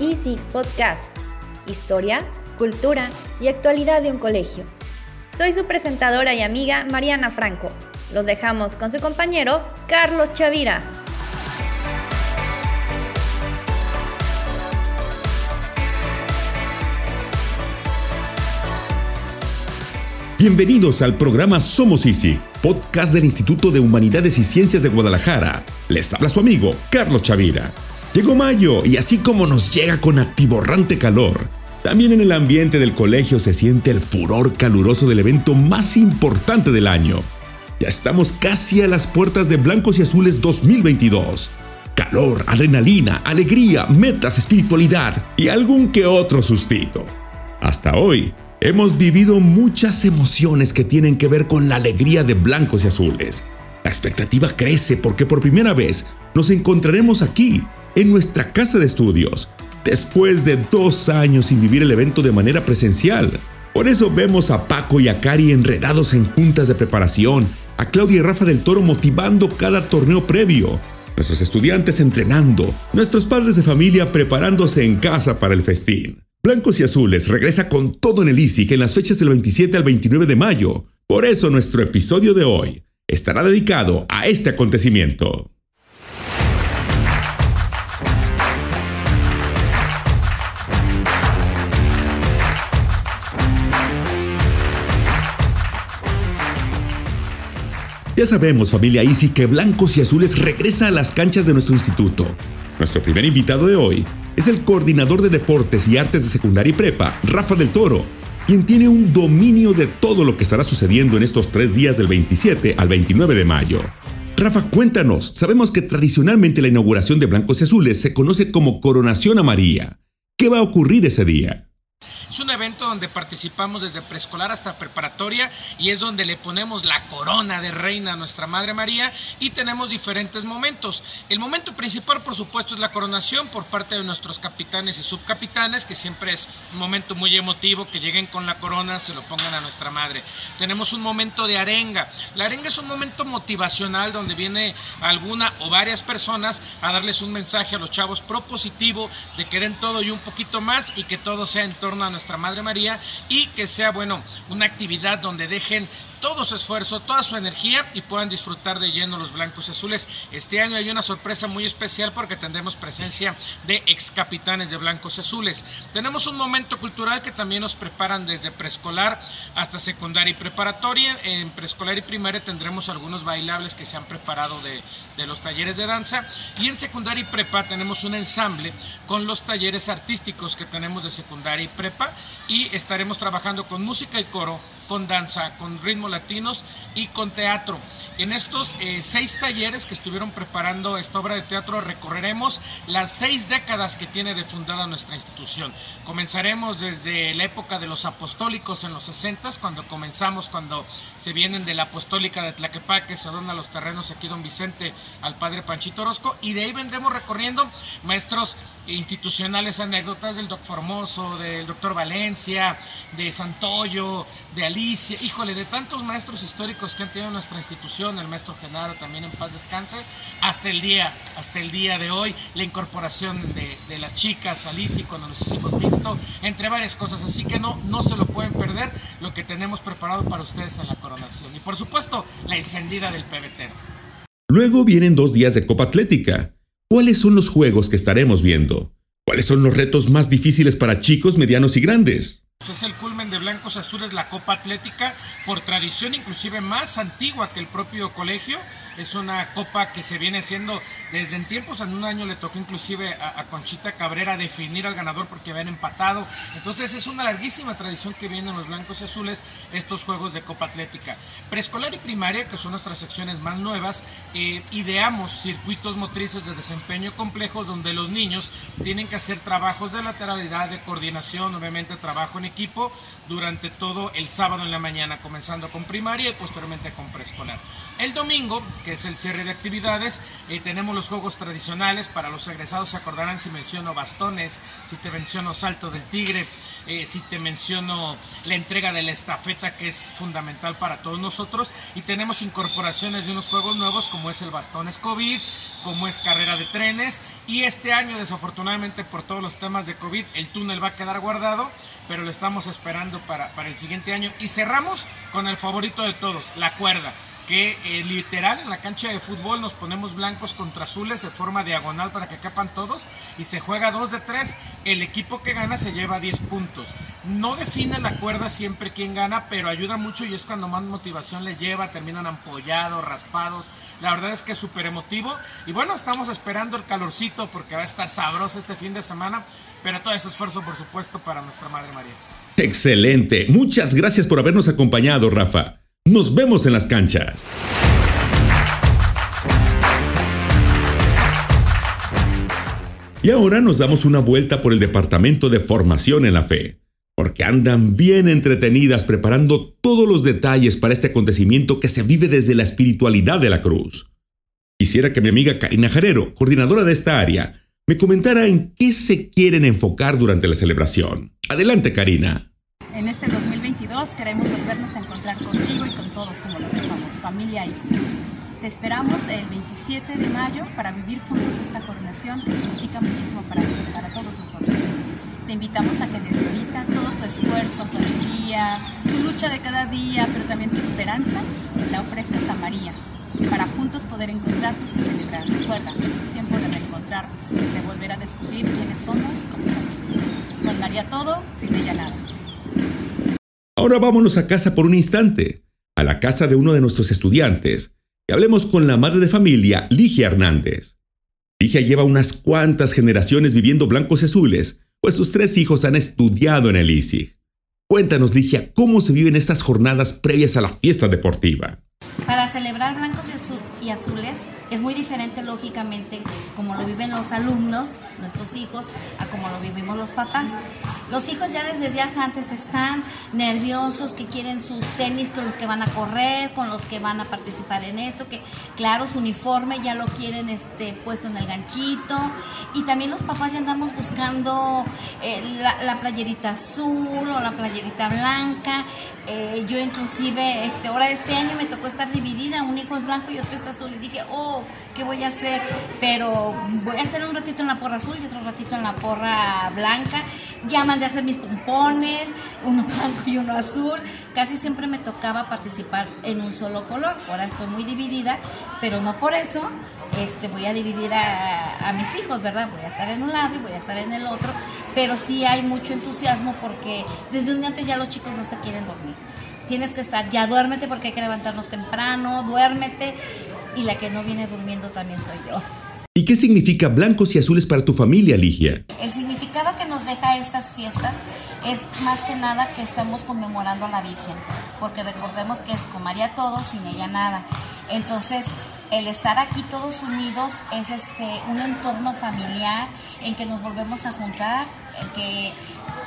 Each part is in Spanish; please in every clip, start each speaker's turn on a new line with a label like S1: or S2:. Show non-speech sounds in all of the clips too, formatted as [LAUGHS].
S1: Easy Podcast. Historia, cultura y actualidad de un colegio. Soy su presentadora y amiga Mariana Franco. Los dejamos con su compañero Carlos Chavira.
S2: Bienvenidos al programa Somos Easy, podcast del Instituto de Humanidades y Ciencias de Guadalajara. Les habla su amigo Carlos Chavira. Llegó mayo y así como nos llega con atiborrante calor, también en el ambiente del colegio se siente el furor caluroso del evento más importante del año. Ya estamos casi a las puertas de Blancos y Azules 2022. Calor, adrenalina, alegría, metas, espiritualidad y algún que otro sustito. Hasta hoy, Hemos vivido muchas emociones que tienen que ver con la alegría de blancos y azules. La expectativa crece porque por primera vez nos encontraremos aquí, en nuestra casa de estudios, después de dos años sin vivir el evento de manera presencial. Por eso vemos a Paco y a Cari enredados en juntas de preparación, a Claudia y Rafa del Toro motivando cada torneo previo, nuestros estudiantes entrenando, nuestros padres de familia preparándose en casa para el festín. Blancos y Azules regresa con todo en el ISIG en las fechas del 27 al 29 de mayo. Por eso nuestro episodio de hoy estará dedicado a este acontecimiento. Ya sabemos, familia Easy, que Blancos y Azules regresa a las canchas de nuestro instituto. Nuestro primer invitado de hoy es el coordinador de deportes y artes de secundaria y prepa, Rafa del Toro, quien tiene un dominio de todo lo que estará sucediendo en estos tres días del 27 al 29 de mayo. Rafa, cuéntanos, sabemos que tradicionalmente la inauguración de Blancos y Azules se conoce como Coronación a María. ¿Qué va a ocurrir ese día?
S3: Es un evento donde participamos desde preescolar hasta preparatoria y es donde le ponemos la corona de reina a nuestra Madre María y tenemos diferentes momentos. El momento principal, por supuesto, es la coronación por parte de nuestros capitanes y subcapitanes, que siempre es un momento muy emotivo, que lleguen con la corona, se lo pongan a nuestra Madre. Tenemos un momento de arenga. La arenga es un momento motivacional donde viene alguna o varias personas a darles un mensaje a los chavos propositivo de que den todo y un poquito más y que todo sea en torno a nuestra Madre María y que sea, bueno, una actividad donde dejen todo su esfuerzo, toda su energía y puedan disfrutar de lleno los blancos y azules. Este año hay una sorpresa muy especial porque tendremos presencia de ex capitanes de blancos y azules. Tenemos un momento cultural que también nos preparan desde preescolar hasta secundaria y preparatoria. En preescolar y primaria tendremos algunos bailables que se han preparado de, de los talleres de danza y en secundaria y prepa tenemos un ensamble con los talleres artísticos que tenemos de secundaria y prepa y estaremos trabajando con música y coro con danza, con ritmos latinos y con teatro. En estos eh, seis talleres que estuvieron preparando esta obra de teatro recorreremos las seis décadas que tiene de fundada nuestra institución. Comenzaremos desde la época de los apostólicos en los 60, cuando comenzamos, cuando se vienen de la apostólica de Tlaquepaque, se donan los terrenos aquí don Vicente al padre Panchito Orozco, y de ahí vendremos recorriendo maestros institucionales, anécdotas del doctor Formoso, del doctor Valencia, de Santoyo, de Alicia, híjole, de tantos maestros históricos que han tenido nuestra institución, el maestro Genaro también en paz descanse, hasta el día, hasta el día de hoy, la incorporación de, las chicas, Alicia, cuando nos hicimos mixto, entre varias cosas, así que no, no se lo pueden perder lo que tenemos preparado para ustedes en la coronación. Y por supuesto, la encendida del pebetero.
S2: Luego vienen dos días de Copa Atlética. ¿Cuáles son los juegos que estaremos viendo? ¿Cuáles son los retos más difíciles para chicos, medianos y grandes?
S3: Es el culmen de Blancos Azules, la Copa Atlética, por tradición inclusive más antigua que el propio colegio. Es una copa que se viene haciendo desde en tiempos. En un año le tocó inclusive a, a, Conchita Cabrera definir al ganador porque habían empatado. Entonces es una larguísima tradición que vienen los blancos y azules estos juegos de Copa Atlética. Preescolar y primaria, que son nuestras secciones más nuevas, eh, ideamos circuitos motrices de desempeño complejos donde los niños tienen que hacer trabajos de lateralidad, de coordinación, obviamente trabajo en equipo durante todo el sábado en la mañana, comenzando con primaria y posteriormente con preescolar. El domingo, que que es el cierre de actividades. Eh, tenemos los juegos tradicionales, para los egresados se acordarán si menciono bastones, si te menciono salto del tigre, eh, si te menciono la entrega de la estafeta que es fundamental para todos nosotros. Y tenemos incorporaciones de unos juegos nuevos como es el bastón COVID, como es carrera de trenes. Y este año desafortunadamente por todos los temas de COVID el túnel va a quedar guardado, pero lo estamos esperando para, para el siguiente año. Y cerramos con el favorito de todos, la cuerda que eh, literal en la cancha de fútbol nos ponemos blancos contra azules de forma diagonal para que quepan todos y se juega 2 de 3. El equipo que gana se lleva 10 puntos. No define la cuerda siempre quién gana, pero ayuda mucho y es cuando más motivación les lleva. Terminan ampollados, raspados. La verdad es que es súper emotivo. Y bueno, estamos esperando el calorcito porque va a estar sabroso este fin de semana. Pero todo ese esfuerzo, por supuesto, para nuestra Madre María.
S2: Excelente. Muchas gracias por habernos acompañado, Rafa. Nos vemos en las canchas. Y ahora nos damos una vuelta por el Departamento de Formación en la Fe, porque andan bien entretenidas preparando todos los detalles para este acontecimiento que se vive desde la espiritualidad de la cruz. Quisiera que mi amiga Karina Jarero, coordinadora de esta área, me comentara en qué se quieren enfocar durante la celebración. Adelante, Karina
S4: en este 2022 queremos volvernos a encontrar contigo y con todos como lo que somos, familia ISI. Te esperamos el 27 de mayo para vivir juntos esta coronación que significa muchísimo para, para todos nosotros. Te invitamos a que desde todo tu esfuerzo, tu alegría, tu lucha de cada día, pero también tu esperanza, la ofrezcas a María, para juntos poder encontrarnos y celebrar. Recuerda, este es tiempo de reencontrarnos, de volver a descubrir quiénes somos como familia. Con María todo, sin ella nada.
S2: Ahora vámonos a casa por un instante, a la casa de uno de nuestros estudiantes, y hablemos con la madre de familia, Ligia Hernández. Ligia lleva unas cuantas generaciones viviendo blancos y azules, pues sus tres hijos han estudiado en el ISIG. Cuéntanos, Ligia, cómo se viven estas jornadas previas a la fiesta deportiva.
S5: Para celebrar blancos y, azules es muy diferente lógicamente como lo viven los alumnos, nuestros hijos, a como lo vivimos los papás. Los hijos ya desde días antes están nerviosos, que quieren sus tenis con los que van a correr, con los que van a participar en esto, que claro, su uniforme ya lo quieren este, puesto en el ganchito. Y también los papás ya andamos buscando eh, la, playerita azul o la playerita blanca. Eh, yo inclusive, este, ahora este año me tocó estar dividida, un hijo es blanco y otro es azul. Y dije, oh, ¿qué voy a hacer? Pero voy a estar un ratito en la porra azul y otro ratito en la porra blanca. Ya mandé a hacer mis pompones, uno [LAUGHS] blanco y uno azul. Casi siempre me tocaba participar en un solo color. Ahora estoy muy dividida, pero no por eso este, voy a dividir a, a, mis hijos, ¿verdad? Voy a estar en un lado y voy a estar en el otro, pero sí hay mucho entusiasmo porque desde un día antes ya los chicos no se quieren dormir tienes que estar, ya duérmete porque hay que levantarnos temprano, duérmete. Y la que no viene durmiendo también soy yo.
S2: ¿Y qué significa blancos y azules para tu familia, Ligia?
S5: El significado que nos deja estas fiestas es más que nada que estamos conmemorando a la Virgen, porque recordemos que es con María todo, sin ella nada. Entonces, el estar aquí todos unidos es este un entorno familiar en que nos volvemos a juntar, en que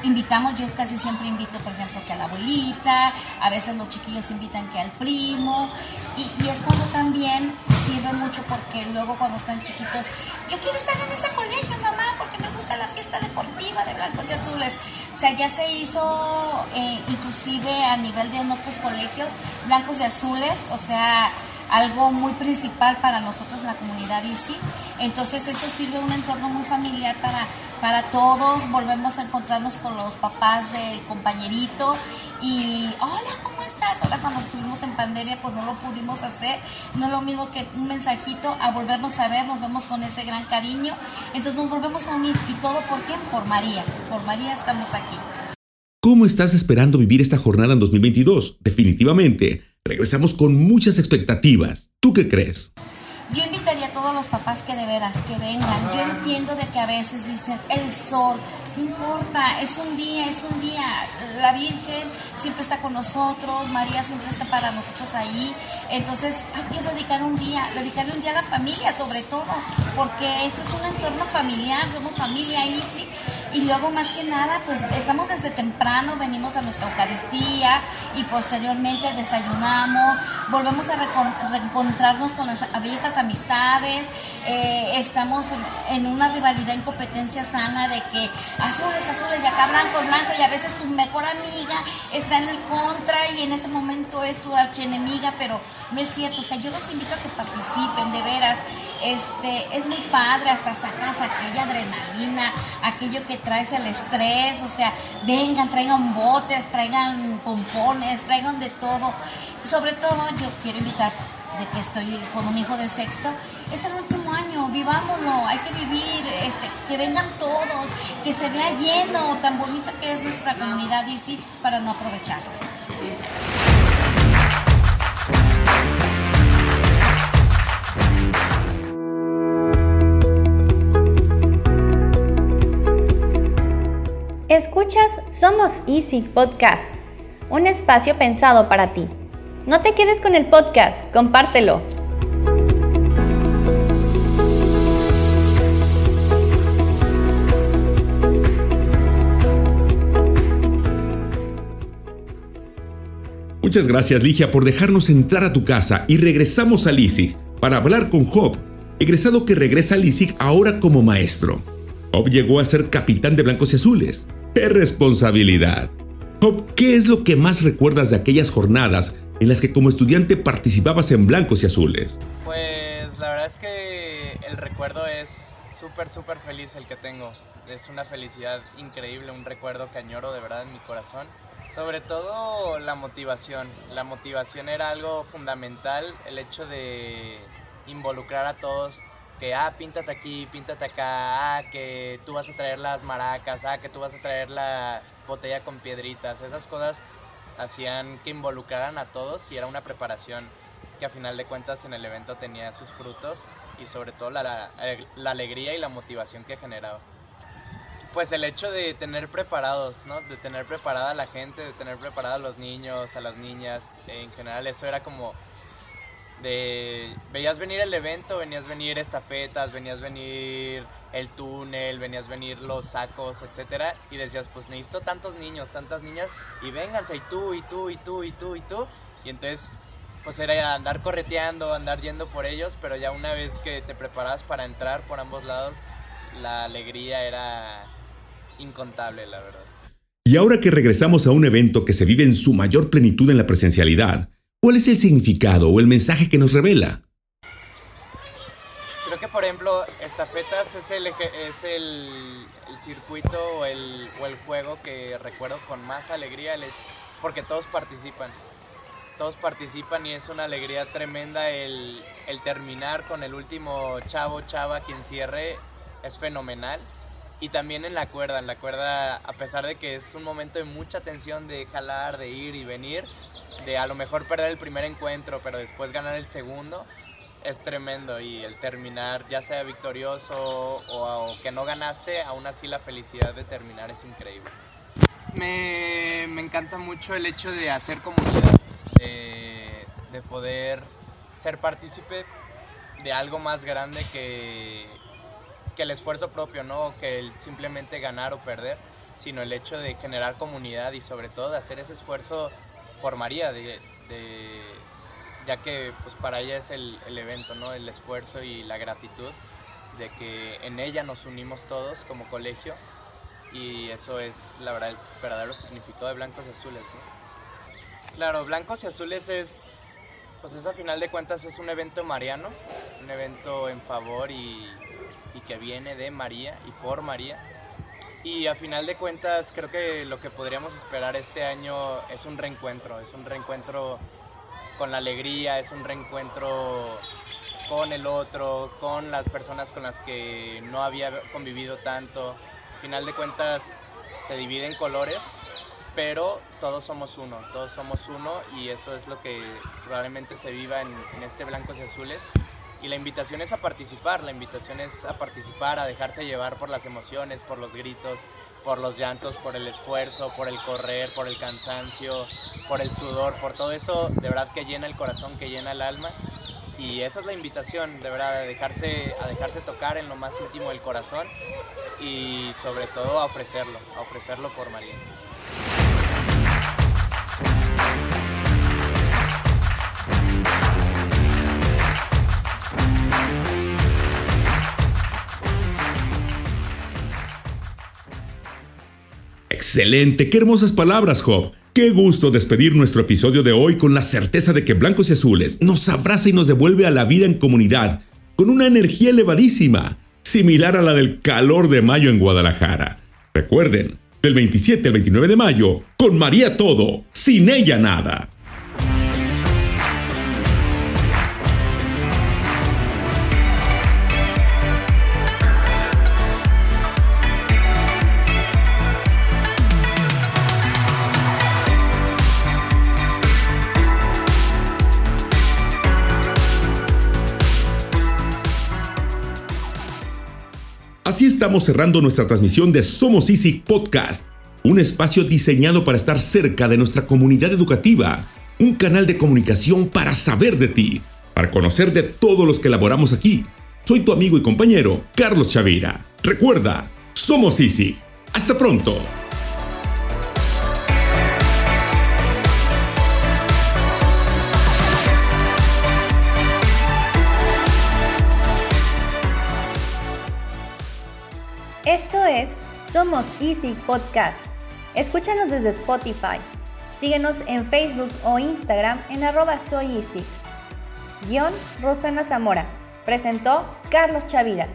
S5: invitamos, yo casi siempre invito, por ejemplo, que a la abuelita, a veces los chiquillos invitan que al primo, y, es cuando también sirve mucho porque luego cuando están chiquitos, yo quiero estar en ese colegio, mamá, porque me gusta la fiesta deportiva de blancos y azules. O sea, ya se hizo eh, inclusive a nivel de en otros colegios, blancos y azules, o sea, algo muy principal para nosotros en la comunidad ICI. Entonces eso sirve un entorno muy familiar para, para todos, volvemos a encontrarnos con los papás del compañerito y hola, ¿cómo estás? Ahora cuando estuvimos en pandemia pues no lo pudimos hacer, no es lo mismo que un mensajito a volvernos a ver, nos vemos con ese gran cariño, entonces nos volvemos a unir y todo por qué? Por María, por María estamos aquí.
S2: ¿Cómo estás esperando vivir esta jornada en 2022? Definitivamente Regresamos con muchas expectativas. ¿Tú qué crees?
S5: Yo invitaría a todos los papás que de veras que vengan. Yo entiendo de que a veces dicen el sol, no importa, es un día, es un día. La Virgen siempre está con nosotros, María siempre está para nosotros ahí. Entonces hay que dedicar un día, dedicarle un día a la familia sobre todo, porque esto es un entorno familiar, somos familia Easy Y luego más que nada, pues estamos desde temprano, venimos a nuestra Eucaristía y posteriormente desayunamos, volvemos a reencontrarnos con las viejas amistades, eh, estamos en una rivalidad en competencia sana de que azules, azules y acá blanco, blanco y a veces tu mejor amiga está en el contra y en ese momento es tu archienemiga, pero no es cierto, o sea, yo los invito a que participen, de veras, este, es muy padre, hasta sacas aquella adrenalina, aquello que traes el estrés, o sea, vengan, traigan botes, traigan pompones, traigan de todo. Sobre todo yo quiero invitar de que estoy con un hijo de sexto, es el último año, vivámoslo, hay que vivir, este, que vengan todos, que se vea lleno, tan bonita que es nuestra comunidad y sí, para no aprovecharla.
S1: Escuchas Somos Easy Podcast, un espacio pensado para ti. No te quedes con el podcast, compártelo.
S2: Muchas gracias Ligia por dejarnos entrar a tu casa y regresamos a LISIG para hablar con Job, egresado que regresa a LISIG ahora como maestro. Job llegó a ser capitán de Blancos y Azules ¡Qué responsabilidad! ¿qué es lo que más recuerdas de aquellas jornadas en las que como estudiante participabas en blancos y azules?
S6: Pues la verdad es que el recuerdo es súper, súper feliz el que tengo. Es una felicidad increíble, un recuerdo que añoro de verdad en mi corazón. Sobre todo la motivación. La motivación era algo fundamental, el hecho de involucrar a todos que, ah, píntate aquí, píntate acá, ah, que tú vas a traer las maracas, ah, que tú vas a traer la botella con piedritas. Esas cosas hacían que involucraran a todos y era una preparación que a final de cuentas en el evento tenía sus frutos y sobre todo la, alegría y la motivación que generaba. Pues el hecho de tener preparados, ¿no? De tener preparada a la gente, de tener preparada a los niños, a las niñas, en general eso era como de veías venir el evento, venías venir estafetas, venías venir el túnel, venías venir los sacos, etcétera, y decías, pues necesito tantos niños, tantas niñas, y vénganse, y tú, y tú, y tú, y tú, y tú, y entonces, pues era andar correteando, andar yendo por ellos, pero ya una vez que te preparabas para entrar por ambos lados, la alegría era incontable, la verdad.
S2: Y ahora que regresamos a un evento que se vive en su mayor plenitud en la presencialidad, ¿Cuál es el significado o el mensaje que nos revela?
S6: Creo que, por ejemplo, estafetas es el, es el, circuito o el, juego que recuerdo con más alegría porque todos participan. Todos participan y es una alegría tremenda el, el terminar con el último chavo, chava, quien cierre. Es fenomenal y también en la cuerda, en la cuerda, a pesar de que es un momento de mucha tensión de jalar, de ir y venir, de a lo mejor perder el primer encuentro, pero después ganar el segundo, es tremendo y el terminar, ya sea victorioso o, que no ganaste, aún así la felicidad de terminar es increíble. Me, me encanta mucho el hecho de hacer comunidad, de, de poder ser partícipe de algo más grande que, que el esfuerzo propio, no que el simplemente ganar o perder, sino el hecho de generar comunidad y sobre todo de hacer ese esfuerzo por María, de, ya que pues para ella es el, el, evento, ¿no? el esfuerzo y la gratitud de que en ella nos unimos todos como colegio y eso es la verdad el verdadero significado de blancos y azules. ¿no? Claro, blancos y azules es, pues es a final de cuentas es un evento mariano, un evento en favor y y que viene de María y por María. Y a final de cuentas creo que lo que podríamos esperar este año es un reencuentro, es un reencuentro con la alegría, es un reencuentro con el otro, con las personas con las que no había convivido tanto. A final de cuentas se divide en colores, pero todos somos uno, todos somos uno y eso es lo que probablemente se viva en, en este Blancos y Azules y la invitación es a participar, la invitación es a participar, a dejarse llevar por las emociones, por los gritos, por los llantos, por el esfuerzo, por el correr, por el cansancio, por el sudor, por todo eso de verdad que llena el corazón, que llena el alma y esa es la invitación, de verdad, a dejarse, a dejarse tocar en lo más íntimo del corazón y sobre todo a ofrecerlo, a ofrecerlo por María.
S2: Excelente, qué hermosas palabras, Job. Qué gusto despedir nuestro episodio de hoy con la certeza de que Blancos y Azules nos abraza y nos devuelve a la vida en comunidad con una energía elevadísima, similar a la del calor de mayo en Guadalajara. Recuerden, del 27 al 29 de mayo, con María todo, sin ella nada. Así estamos cerrando nuestra transmisión de Somos Easy Podcast, un espacio diseñado para estar cerca de nuestra comunidad educativa, un canal de comunicación para saber de ti, para conocer de todos los que elaboramos aquí. Soy tu amigo y compañero, Carlos Chavira. Recuerda, somos Easy. Hasta pronto.
S1: Esto es Somos Easy Podcast. Escúchanos desde Spotify. Síguenos en Facebook o Instagram en arroba soy easy. Guión Rosana Zamora. Presentó Carlos Chavira.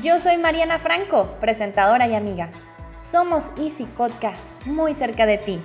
S1: Yo soy Mariana Franco, presentadora y amiga. Somos Easy Podcast, muy cerca de ti.